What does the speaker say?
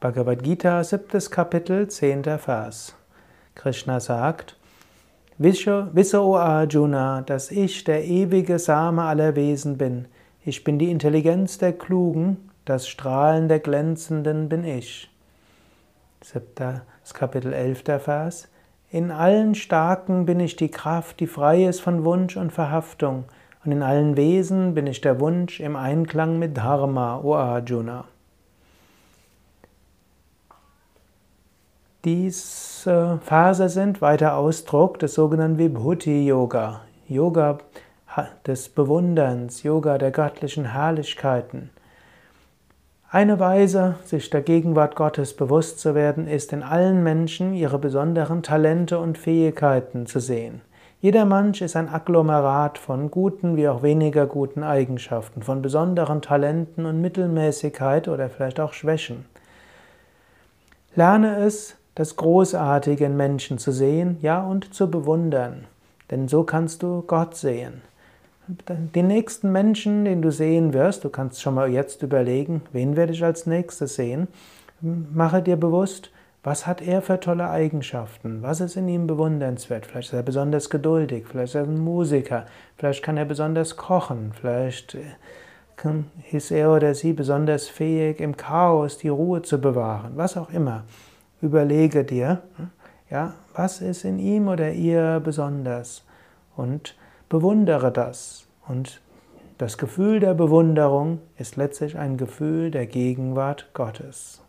Bhagavad Gita, siebtes Kapitel, zehnter Vers. Krishna sagt, Wisse, o Arjuna, dass ich der ewige Same aller Wesen bin. Ich bin die Intelligenz der Klugen, das Strahlen der Glänzenden bin ich. Siebtes Kapitel, elfter Vers. In allen Starken bin ich die Kraft, die frei ist von Wunsch und Verhaftung, und in allen Wesen bin ich der Wunsch im Einklang mit Dharma, o Arjuna. Diese Verse sind weiter Ausdruck des sogenannten Vibhuti Yoga, Yoga des Bewunderns, Yoga der göttlichen Herrlichkeiten. Eine Weise, sich der Gegenwart Gottes bewusst zu werden, ist in allen Menschen ihre besonderen Talente und Fähigkeiten zu sehen. Jeder Mensch ist ein Agglomerat von guten wie auch weniger guten Eigenschaften, von besonderen Talenten und Mittelmäßigkeit oder vielleicht auch Schwächen. Lerne es, das Großartige in Menschen zu sehen, ja, und zu bewundern. Denn so kannst du Gott sehen. Den nächsten Menschen, den du sehen wirst, du kannst schon mal jetzt überlegen, wen werde ich als nächstes sehen, mache dir bewusst, was hat er für tolle Eigenschaften? Was ist in ihm bewundernswert? Vielleicht ist er besonders geduldig, vielleicht ist er ein Musiker, vielleicht kann er besonders kochen, vielleicht ist er oder sie besonders fähig, im Chaos die Ruhe zu bewahren, was auch immer. Überlege dir, ja, was ist in ihm oder ihr besonders und bewundere das. Und das Gefühl der Bewunderung ist letztlich ein Gefühl der Gegenwart Gottes.